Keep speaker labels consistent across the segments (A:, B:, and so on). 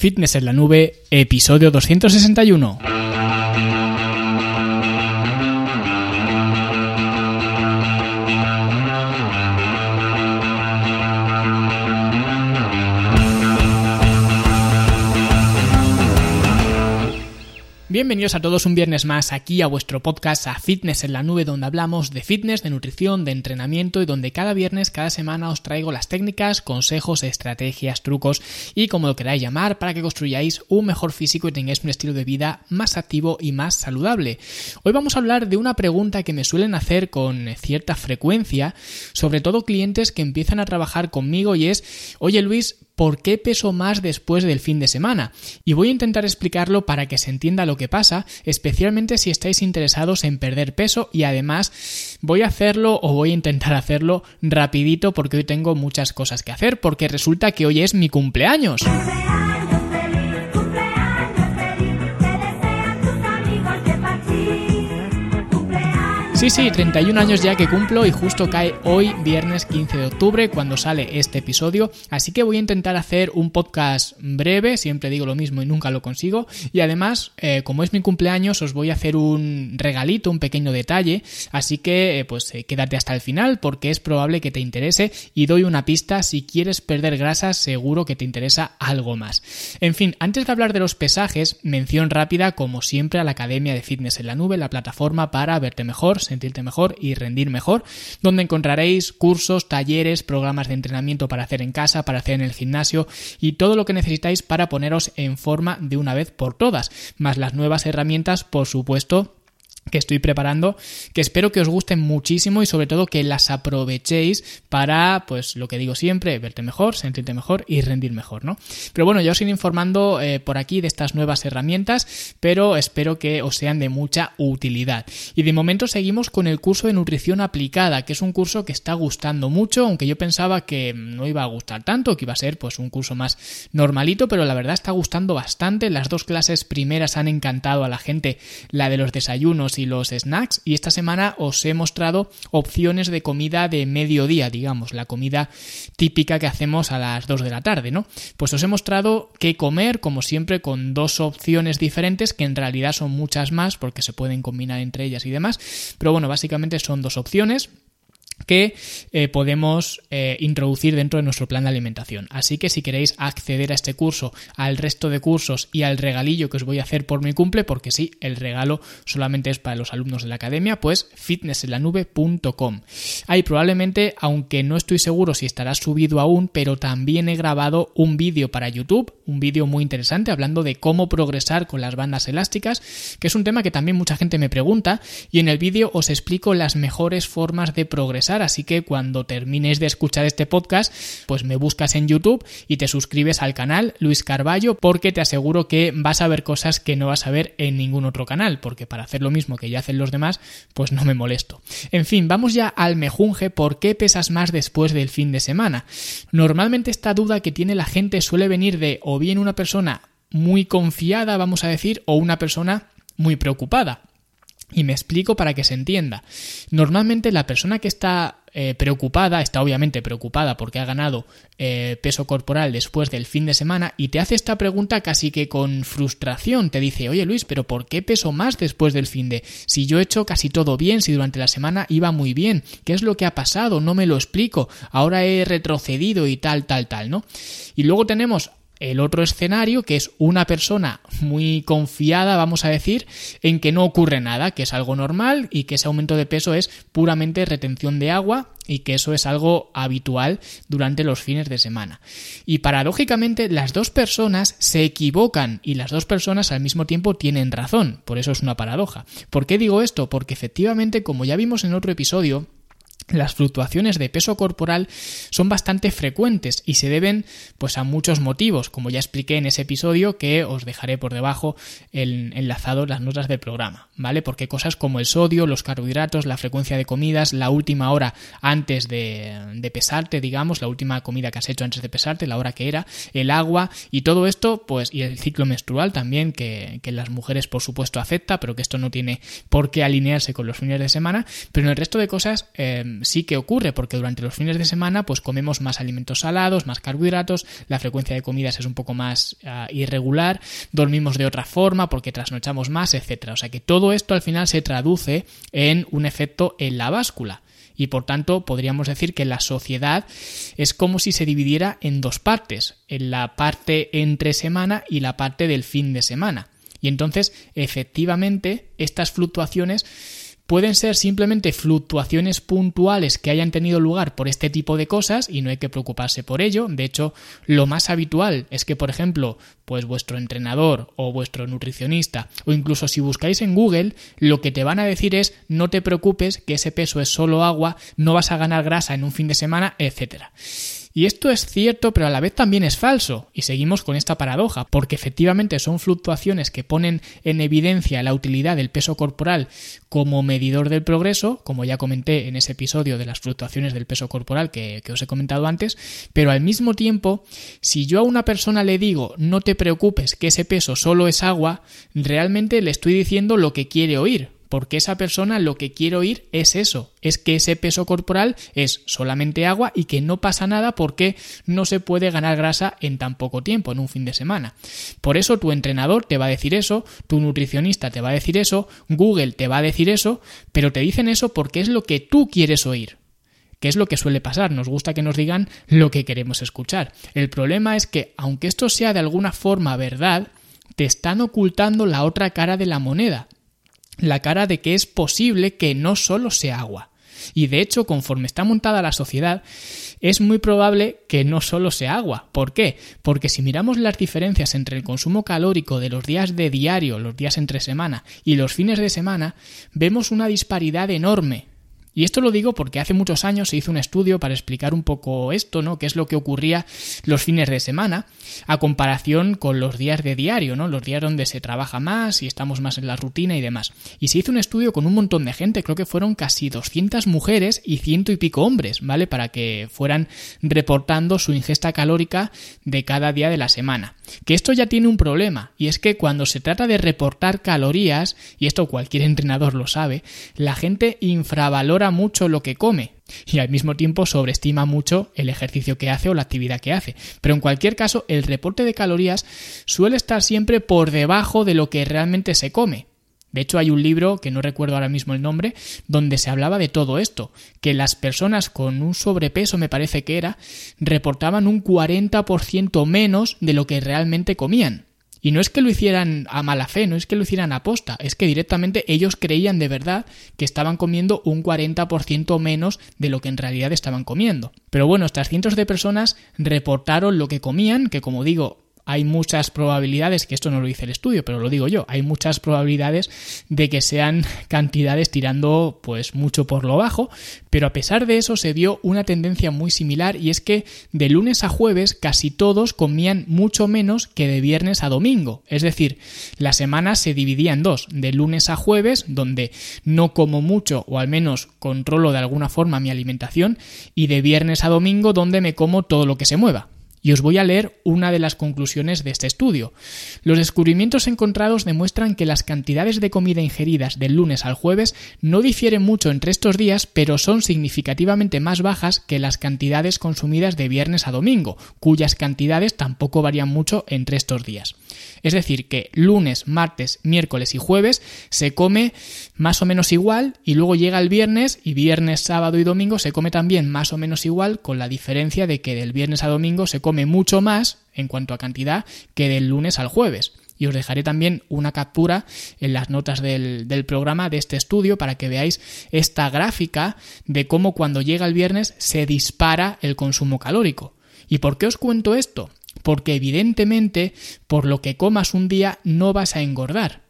A: Fitness en la Nube, episodio 261. Bienvenidos a todos un viernes más aquí a vuestro podcast a Fitness en la Nube donde hablamos de fitness, de nutrición, de entrenamiento y donde cada viernes, cada semana os traigo las técnicas, consejos, estrategias, trucos y como lo queráis llamar para que construyáis un mejor físico y tengáis un estilo de vida más activo y más saludable. Hoy vamos a hablar de una pregunta que me suelen hacer con cierta frecuencia, sobre todo clientes que empiezan a trabajar conmigo y es, oye Luis, por qué peso más después del fin de semana. Y voy a intentar explicarlo para que se entienda lo que pasa, especialmente si estáis interesados en perder peso y además voy a hacerlo o voy a intentar hacerlo rapidito porque hoy tengo muchas cosas que hacer porque resulta que hoy es mi cumpleaños. Sí, sí, 31 años ya que cumplo y justo cae hoy, viernes 15 de octubre, cuando sale este episodio. Así que voy a intentar hacer un podcast breve, siempre digo lo mismo y nunca lo consigo. Y además, eh, como es mi cumpleaños, os voy a hacer un regalito, un pequeño detalle. Así que, eh, pues eh, quédate hasta el final porque es probable que te interese. Y doy una pista, si quieres perder grasa, seguro que te interesa algo más. En fin, antes de hablar de los pesajes, mención rápida, como siempre, a la Academia de Fitness en la Nube, la plataforma para verte mejor sentirte mejor y rendir mejor, donde encontraréis cursos, talleres, programas de entrenamiento para hacer en casa, para hacer en el gimnasio y todo lo que necesitáis para poneros en forma de una vez por todas, más las nuevas herramientas, por supuesto, que estoy preparando, que espero que os gusten muchísimo y sobre todo que las aprovechéis para, pues lo que digo siempre, verte mejor, sentirte mejor y rendir mejor, ¿no? Pero bueno, yo os iré informando eh, por aquí de estas nuevas herramientas, pero espero que os sean de mucha utilidad. Y de momento seguimos con el curso de nutrición aplicada, que es un curso que está gustando mucho, aunque yo pensaba que no iba a gustar tanto, que iba a ser pues un curso más normalito, pero la verdad está gustando bastante. Las dos clases primeras han encantado a la gente, la de los desayunos y los snacks y esta semana os he mostrado opciones de comida de mediodía, digamos, la comida típica que hacemos a las 2 de la tarde, ¿no? Pues os he mostrado qué comer, como siempre, con dos opciones diferentes que en realidad son muchas más porque se pueden combinar entre ellas y demás, pero bueno, básicamente son dos opciones que eh, podemos eh, introducir dentro de nuestro plan de alimentación. Así que si queréis acceder a este curso, al resto de cursos y al regalillo que os voy a hacer por mi cumple, porque sí, el regalo solamente es para los alumnos de la academia, pues fitnessenlanube.com. Ahí probablemente, aunque no estoy seguro si estará subido aún, pero también he grabado un vídeo para YouTube, un vídeo muy interesante hablando de cómo progresar con las bandas elásticas, que es un tema que también mucha gente me pregunta, y en el vídeo os explico las mejores formas de progresar así que cuando termines de escuchar este podcast, pues me buscas en YouTube y te suscribes al canal Luis Carballo porque te aseguro que vas a ver cosas que no vas a ver en ningún otro canal, porque para hacer lo mismo que ya hacen los demás, pues no me molesto. En fin, vamos ya al mejunje, ¿por qué pesas más después del fin de semana? Normalmente esta duda que tiene la gente suele venir de o bien una persona muy confiada, vamos a decir, o una persona muy preocupada. Y me explico para que se entienda. Normalmente la persona que está eh, preocupada, está obviamente preocupada porque ha ganado eh, peso corporal después del fin de semana y te hace esta pregunta casi que con frustración. Te dice, oye Luis, pero ¿por qué peso más después del fin de? Si yo he hecho casi todo bien, si durante la semana iba muy bien, ¿qué es lo que ha pasado? No me lo explico. Ahora he retrocedido y tal, tal, tal, ¿no? Y luego tenemos el otro escenario, que es una persona muy confiada, vamos a decir, en que no ocurre nada, que es algo normal y que ese aumento de peso es puramente retención de agua y que eso es algo habitual durante los fines de semana. Y paradójicamente las dos personas se equivocan y las dos personas al mismo tiempo tienen razón, por eso es una paradoja. ¿Por qué digo esto? Porque efectivamente, como ya vimos en otro episodio, las fluctuaciones de peso corporal son bastante frecuentes y se deben pues a muchos motivos, como ya expliqué en ese episodio que os dejaré por debajo el, enlazado las notas del programa, ¿vale? Porque cosas como el sodio, los carbohidratos, la frecuencia de comidas, la última hora antes de, pesarte, digamos, la última comida que has hecho antes de pesarte, la hora que era, el agua y todo esto, pues, y el ciclo menstrual también, que, que las mujeres por supuesto afecta, pero que esto no tiene por qué alinearse con los fines de semana, pero en el resto de cosas eh, mm, sí que ocurre, porque durante los fines de semana pues comemos más alimentos salados, más carbohidratos, la frecuencia de comidas es un poco más ah, irregular, dormimos de otra forma porque trasnochamos más, etcétera. O sea que todo esto al final se traduce en un efecto en la báscula y por tanto podríamos decir que la sociedad es como si se dividiera en dos partes, en la parte entre semana y la parte del fin de semana. Y entonces, efectivamente, estas fluctuaciones pueden ser simplemente fluctuaciones puntuales que hayan tenido lugar por este tipo de cosas y no hay que preocuparse por ello. De hecho, lo más habitual es que, por ejemplo, pues vuestro entrenador o vuestro nutricionista o incluso si buscáis en Google, lo que te van a decir es no te preocupes que ese peso es solo agua, no vas a ganar grasa en un fin de semana, etcétera. Y esto es cierto, pero a la vez también es falso. Y seguimos con esta paradoja, porque efectivamente son fluctuaciones que ponen en evidencia la utilidad del peso corporal como medidor del progreso, como ya comenté en ese episodio de las fluctuaciones del peso corporal que, os he comentado antes, pero al mismo tiempo, si yo a una persona le digo no te preocupes que ese peso solo es agua, realmente le estoy diciendo lo que quiere oír, porque esa persona lo que quiere oír es eso, es que ese peso corporal es solamente agua y que no pasa nada porque no se puede ganar grasa en tan poco tiempo, en un fin de semana. Por eso tu entrenador te va a decir eso, tu nutricionista te va a decir eso, Google te va a decir eso, pero te dicen eso porque es lo que tú quieres oír que es lo que suele pasar, nos gusta que nos digan lo que queremos escuchar. El problema es que, aunque esto sea de alguna forma verdad, te están ocultando la otra cara de la moneda, la cara de que es posible que no solo sea agua. Y de hecho, conforme está montada la sociedad, es muy probable que no solo sea agua. ¿Por qué? Porque si miramos las diferencias entre el consumo calórico de los días de diario, los días entre semana, y los fines de semana, vemos una disparidad enorme. Y esto lo digo porque hace muchos años se hizo un estudio para explicar un poco esto, ¿no? Qué es lo que ocurría los fines de semana a comparación con los días de diario, ¿no? Los días donde se trabaja más y estamos más en la rutina y demás. Y se hizo un estudio con un montón de gente, creo que fueron casi 200 mujeres y ciento y pico hombres, ¿vale? Para que fueran reportando su ingesta calórica de cada día de la semana. Que esto ya tiene un problema, y es que cuando se trata de reportar calorías, y esto cualquier entrenador lo sabe, la gente infravalora mucho lo que come, y al mismo tiempo sobreestima mucho el ejercicio que hace o la actividad que hace. Pero en cualquier caso, el reporte de calorías suele estar siempre por debajo de lo que realmente se come. De hecho, hay un libro, que no recuerdo ahora mismo el nombre, donde se hablaba de todo esto, que las personas con un sobrepeso, me parece que era, reportaban un 40% menos de lo que realmente comían. Y no es que lo hicieran a mala fe, no es que lo hicieran a posta, es que directamente ellos creían de verdad que estaban comiendo un 40% menos de lo que en realidad estaban comiendo. Pero bueno, estas cientos de personas reportaron lo que comían, que como digo, hay muchas probabilidades, que esto no lo dice el estudio, pero lo digo yo, hay muchas probabilidades de que sean cantidades tirando pues mucho por lo bajo, pero a pesar de eso se vio una tendencia muy similar y es que de lunes a jueves casi todos comían mucho menos que de viernes a domingo, es decir, la semana se dividía en dos, de lunes a jueves, donde no como mucho o al menos controlo de alguna forma mi alimentación, y de viernes a domingo, donde me como todo lo que se mueva. Y os voy a leer una de las conclusiones de este estudio. Los descubrimientos encontrados demuestran que las cantidades de comida ingeridas del lunes al jueves no difieren mucho entre estos días, pero son significativamente más bajas que las cantidades consumidas de viernes a domingo, cuyas cantidades tampoco varían mucho entre estos días. Es decir, que lunes, martes, miércoles y jueves se come más o menos igual y luego llega el viernes y viernes, sábado y domingo se come también más o menos igual con la diferencia de que del viernes a domingo se come mucho más en cuanto a cantidad que del lunes al jueves y os dejaré también una captura en las notas del, programa de este estudio para que veáis esta gráfica de cómo cuando llega el viernes se dispara el consumo calórico. ¿Y por qué os cuento esto? Porque evidentemente por lo que comas un día no vas a engordar.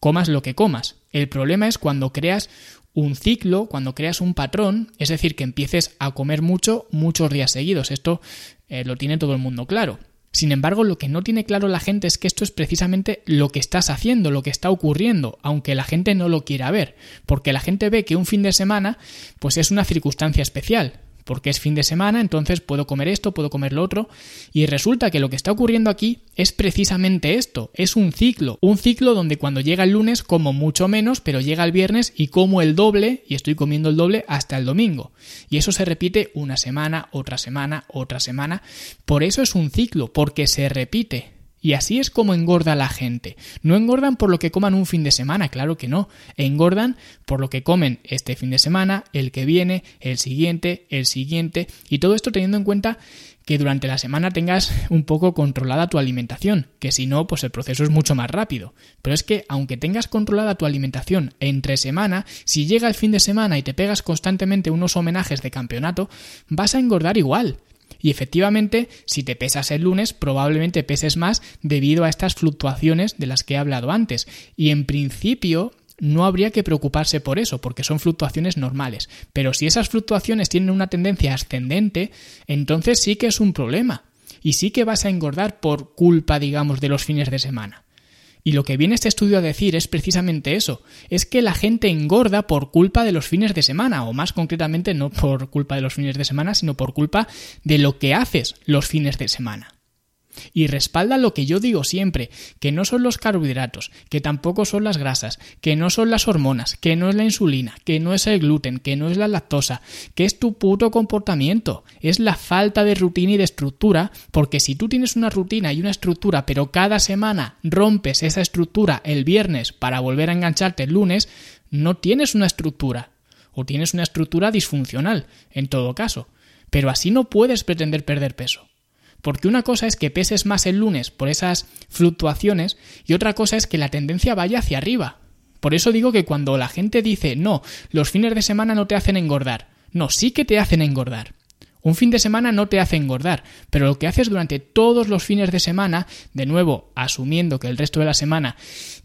A: Comas lo que comas. El problema es cuando creas un ciclo, cuando creas un patrón, es decir, que empieces a comer mucho muchos días seguidos. Esto eh, lo tiene todo el mundo claro. Sin embargo, lo que no tiene claro la gente es que esto es precisamente lo que estás haciendo, lo que está ocurriendo, aunque la gente no lo quiera ver, porque la gente ve que un fin de semana pues es una circunstancia especial, porque es fin de semana, entonces puedo comer esto, puedo comer lo otro, y resulta que lo que está ocurriendo aquí es precisamente esto, es un ciclo, un ciclo donde cuando llega el lunes como mucho menos, pero llega el viernes y como el doble, y estoy comiendo el doble hasta el domingo. Y eso se repite una semana, otra semana, otra semana, por eso es un ciclo, porque se repite. Y así es como engorda la gente. No engordan por lo que coman un fin de semana, claro que no. Engordan por lo que comen este fin de semana, el que viene, el siguiente, el siguiente. Y todo esto teniendo en cuenta que durante la semana tengas un poco controlada tu alimentación, que si no, pues el proceso es mucho más rápido. Pero es que aunque tengas controlada tu alimentación entre semana, si llega el fin de semana y te pegas constantemente unos homenajes de campeonato, vas a engordar igual. Y efectivamente, si te pesas el lunes, probablemente peses más debido a estas fluctuaciones de las que he hablado antes. Y en principio, no habría que preocuparse por eso, porque son fluctuaciones normales. Pero si esas fluctuaciones tienen una tendencia ascendente, entonces sí que es un problema. Y sí que vas a engordar por culpa, digamos, de los fines de semana. Y lo que viene este estudio a decir es precisamente eso, es que la gente engorda por culpa de los fines de semana, o más concretamente no por culpa de los fines de semana, sino por culpa de lo que haces los fines de semana. Y respalda lo que yo digo siempre, que no son los carbohidratos, que tampoco son las grasas, que no son las hormonas, que no es la insulina, que no es el gluten, que no es la lactosa, que es tu puto comportamiento, es la falta de rutina y de estructura, porque si tú tienes una rutina y una estructura, pero cada semana rompes esa estructura el viernes para volver a engancharte el lunes, no tienes una estructura, o tienes una estructura disfuncional, en todo caso. Pero así no puedes pretender perder peso. Porque una cosa es que peses más el lunes por esas fluctuaciones y otra cosa es que la tendencia vaya hacia arriba. Por eso digo que cuando la gente dice, no, los fines de semana no te hacen engordar. No, sí que te hacen engordar. Un fin de semana no te hace engordar, pero lo que haces durante todos los fines de semana, de nuevo, asumiendo que el resto de la semana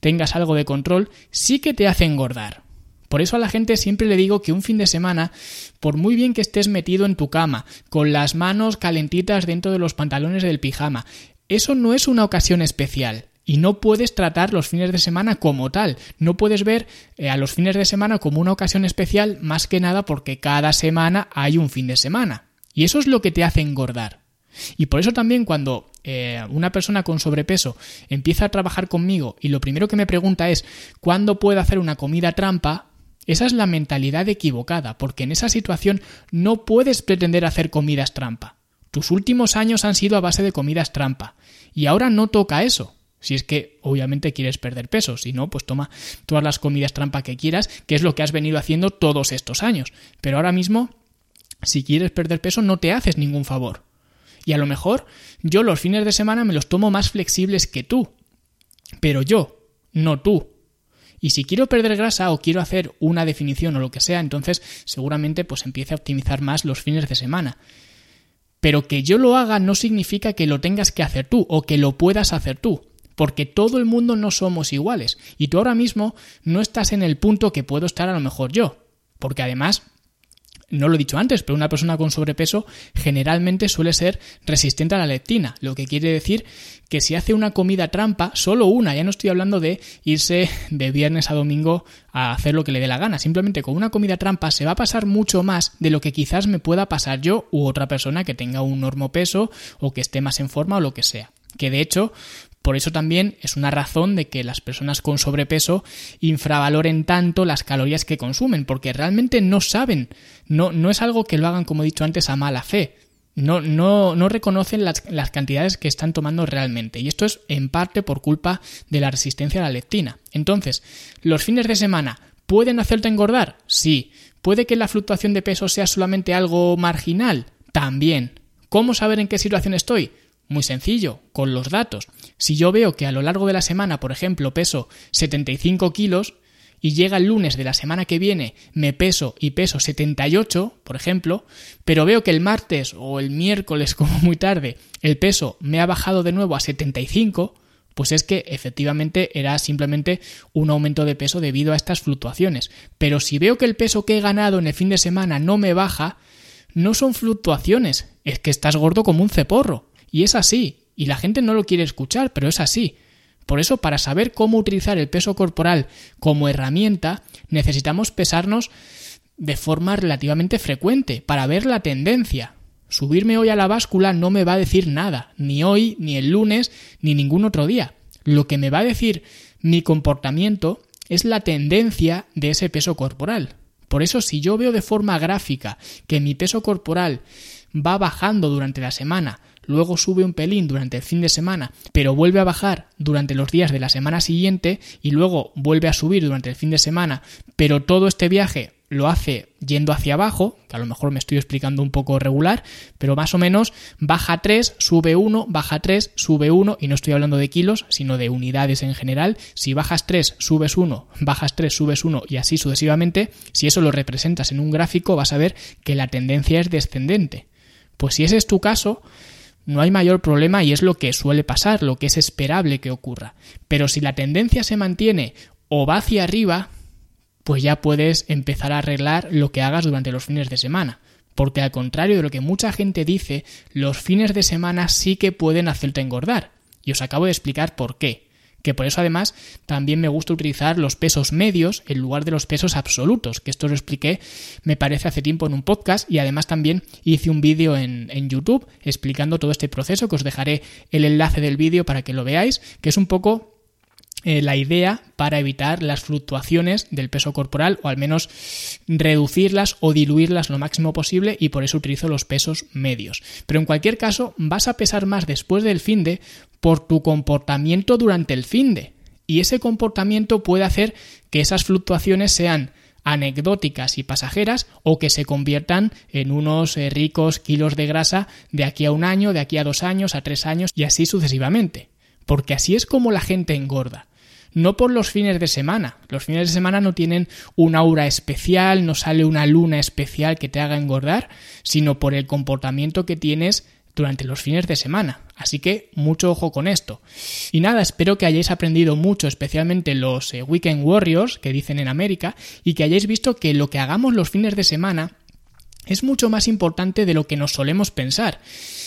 A: tengas algo de control, sí que te hace engordar. Por eso a la gente siempre le digo que un fin de semana, por muy bien que estés metido en tu cama, con las manos calentitas dentro de los pantalones del pijama, eso no es una ocasión especial. Y no puedes tratar los fines de semana como tal. No puedes ver eh, a los fines de semana como una ocasión especial más que nada porque cada semana hay un fin de semana. Y eso es lo que te hace engordar. Y por eso también cuando eh, una persona con sobrepeso empieza a trabajar conmigo y lo primero que me pregunta es ¿cuándo puedo hacer una comida trampa? Esa es la mentalidad equivocada, porque en esa situación no puedes pretender hacer comidas trampa. Tus últimos años han sido a base de comidas trampa, y ahora no toca eso. Si es que obviamente quieres perder peso, si no, pues toma todas las comidas trampa que quieras, que es lo que has venido haciendo todos estos años. Pero ahora mismo, si quieres perder peso, no te haces ningún favor. Y a lo mejor yo los fines de semana me los tomo más flexibles que tú. Pero yo, no tú. Y si quiero perder grasa o quiero hacer una definición o lo que sea, entonces seguramente pues empiece a optimizar más los fines de semana. Pero que yo lo haga no significa que lo tengas que hacer tú o que lo puedas hacer tú, porque todo el mundo no somos iguales y tú ahora mismo no estás en el punto que puedo estar a lo mejor yo, porque además no lo he dicho antes, pero una persona con sobrepeso generalmente suele ser resistente a la leptina, lo que quiere decir que si hace una comida trampa, solo una, ya no estoy hablando de irse de viernes a domingo a hacer lo que le dé la gana, simplemente con una comida trampa se va a pasar mucho más de lo que quizás me pueda pasar yo u otra persona que tenga un peso o que esté más en forma o lo que sea. Que de hecho, por eso también es una razón de que las personas con sobrepeso infravaloren tanto las calorías que consumen, porque realmente no saben, no, no es algo que lo hagan, como he dicho antes, a mala fe. No, no, no reconocen las, las cantidades que están tomando realmente. Y esto es en parte por culpa de la resistencia a la leptina. Entonces, los fines de semana ¿Pueden hacerte engordar? Sí. ¿Puede que la fluctuación de peso sea solamente algo marginal? También. ¿Cómo saber en qué situación estoy? Muy sencillo, con los datos. Si yo veo que a lo largo de la semana, por ejemplo, peso 75 kilos y llega el lunes de la semana que viene me peso y peso 78, por ejemplo, pero veo que el martes o el miércoles como muy tarde el peso me ha bajado de nuevo a 75, pues es que efectivamente era simplemente un aumento de peso debido a estas fluctuaciones. Pero si veo que el peso que he ganado en el fin de semana no me baja, no son fluctuaciones, es que estás gordo como un ceporro. Y es así, y la gente no lo quiere escuchar, pero es así. Por eso, para saber cómo utilizar el peso corporal como herramienta, necesitamos pesarnos de forma relativamente frecuente para ver la tendencia. Subirme hoy a la báscula no me va a decir nada, ni hoy, ni el lunes, ni ningún otro día. Lo que me va a decir mi comportamiento es la tendencia de ese peso corporal. Por eso, si yo veo de forma gráfica que mi peso corporal va bajando durante la semana, luego sube un pelín durante el fin de semana, pero vuelve a bajar durante los días de la semana siguiente y luego vuelve a subir durante el fin de semana, pero todo este viaje lo hace yendo hacia abajo, que a lo mejor me estoy explicando un poco regular, pero más o menos baja 3, sube 1, baja 3, sube 1, y no estoy hablando de kilos, sino de unidades en general. Si bajas 3, subes 1, bajas 3, subes 1 y así sucesivamente, si eso lo representas en un gráfico vas a ver que la tendencia es descendente. Pues si ese es tu caso, no hay mayor problema y es lo que suele pasar, lo que es esperable que ocurra. Pero si la tendencia se mantiene o va hacia arriba, pues ya puedes empezar a arreglar lo que hagas durante los fines de semana. Porque al contrario de lo que mucha gente dice, los fines de semana sí que pueden hacerte engordar. Y os acabo de explicar por qué que por eso además también me gusta utilizar los pesos medios en lugar de los pesos absolutos, que esto lo expliqué me parece hace tiempo en un podcast y además también hice un vídeo en, en YouTube explicando todo este proceso, que os dejaré el enlace del vídeo para que lo veáis, que es un poco eh, la idea para evitar las fluctuaciones del peso corporal o al menos reducirlas o diluirlas lo máximo posible y por eso utilizo los pesos medios. Pero en cualquier caso vas a pesar más después del fin de por tu comportamiento durante el fin de y ese comportamiento puede hacer que esas fluctuaciones sean anecdóticas y pasajeras o que se conviertan en unos eh, ricos kilos de grasa de aquí a un año, de aquí a dos años, a tres años y así sucesivamente. Porque así es como la gente engorda no por los fines de semana. Los fines de semana no tienen una aura especial, no sale una luna especial que te haga engordar, sino por el comportamiento que tienes durante los fines de semana. Así que mucho ojo con esto. Y nada, espero que hayáis aprendido mucho, especialmente los eh, Weekend Warriors que dicen en América, y que hayáis visto que lo que hagamos los fines de semana es mucho más importante de lo que nos solemos pensar.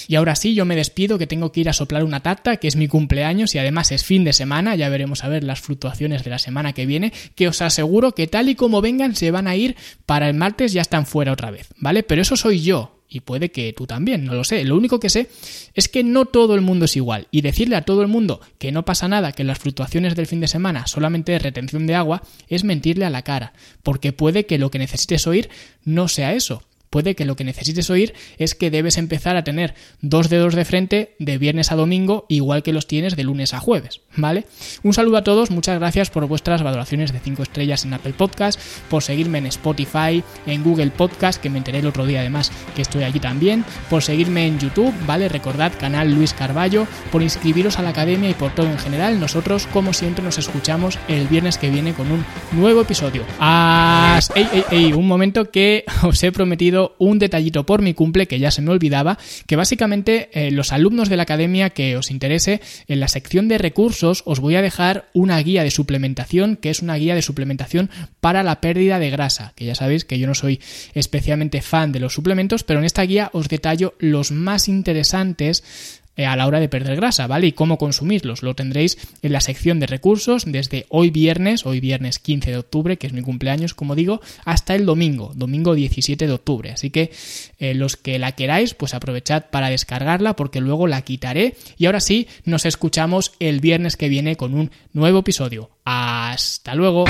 A: Y ahora sí, yo me despido que tengo que ir a soplar una tarta, que es mi cumpleaños y además es fin de semana, ya veremos a ver las fluctuaciones de la semana que viene, que os aseguro que tal y como vengan se van a ir para el martes ya están fuera otra vez, ¿vale? Pero eso soy yo, y puede que tú también, no lo sé. Lo único que sé es que no todo el mundo es igual. Y decirle a todo el mundo que no pasa nada, que las fluctuaciones del fin de semana solamente es retención de agua, es mentirle a la cara. Porque puede que lo que necesites oír no sea eso. Puede que lo que necesites oír es que debes empezar a tener dos dedos de frente de viernes a domingo, igual que los tienes de lunes a jueves, ¿vale? Un saludo a todos, muchas gracias por vuestras valoraciones de 5 estrellas en Apple Podcast, por seguirme en Spotify, en Google Podcast, que me enteré el otro día además que estoy allí también, por seguirme en YouTube, ¿vale? Recordad, canal Luis Carballo, por inscribiros a la academia y por todo en general. Nosotros, como siempre, nos escuchamos el viernes que viene con un nuevo episodio. ¡As! ¡Ey, ey, ey! Un momento que os he prometido un detallito por mi cumple que ya se me olvidaba, que básicamente eh, los alumnos de la academia que os interese, en la sección de recursos os voy a dejar una guía de suplementación, que es una guía de suplementación para la pérdida de grasa, que ya sabéis que yo no soy especialmente fan de los suplementos, pero en esta guía os detallo los más interesantes a la hora de perder grasa, ¿vale? Y cómo consumirlos. Lo tendréis en la sección de recursos desde hoy viernes, hoy viernes 15 de octubre, que es mi cumpleaños, como digo, hasta el domingo, domingo 17 de octubre. Así que eh, los que la queráis, pues aprovechad para descargarla porque luego la quitaré. Y ahora sí, nos escuchamos el viernes que viene con un nuevo episodio. Hasta luego.